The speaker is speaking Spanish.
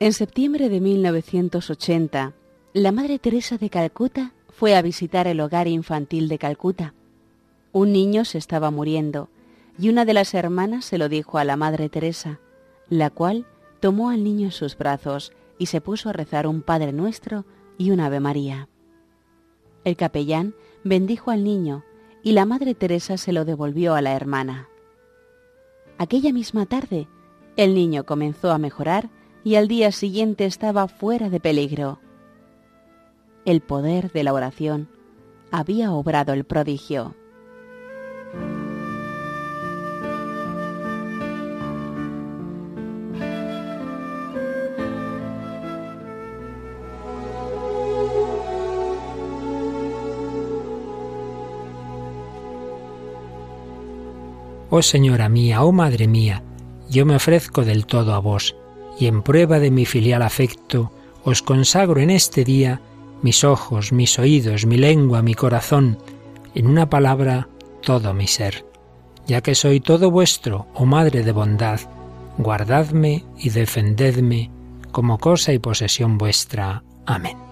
En septiembre de 1980, la Madre Teresa de Calcuta fue a visitar el hogar infantil de Calcuta. Un niño se estaba muriendo y una de las hermanas se lo dijo a la Madre Teresa, la cual tomó al niño en sus brazos y se puso a rezar un Padre Nuestro y un Ave María. El capellán bendijo al niño y la Madre Teresa se lo devolvió a la hermana. Aquella misma tarde, el niño comenzó a mejorar y al día siguiente estaba fuera de peligro. El poder de la oración había obrado el prodigio. Oh Señora mía, oh Madre mía, yo me ofrezco del todo a vos y en prueba de mi filial afecto, os consagro en este día mis ojos, mis oídos, mi lengua, mi corazón, en una palabra, todo mi ser. Ya que soy todo vuestro, oh Madre de bondad, guardadme y defendedme como cosa y posesión vuestra. Amén.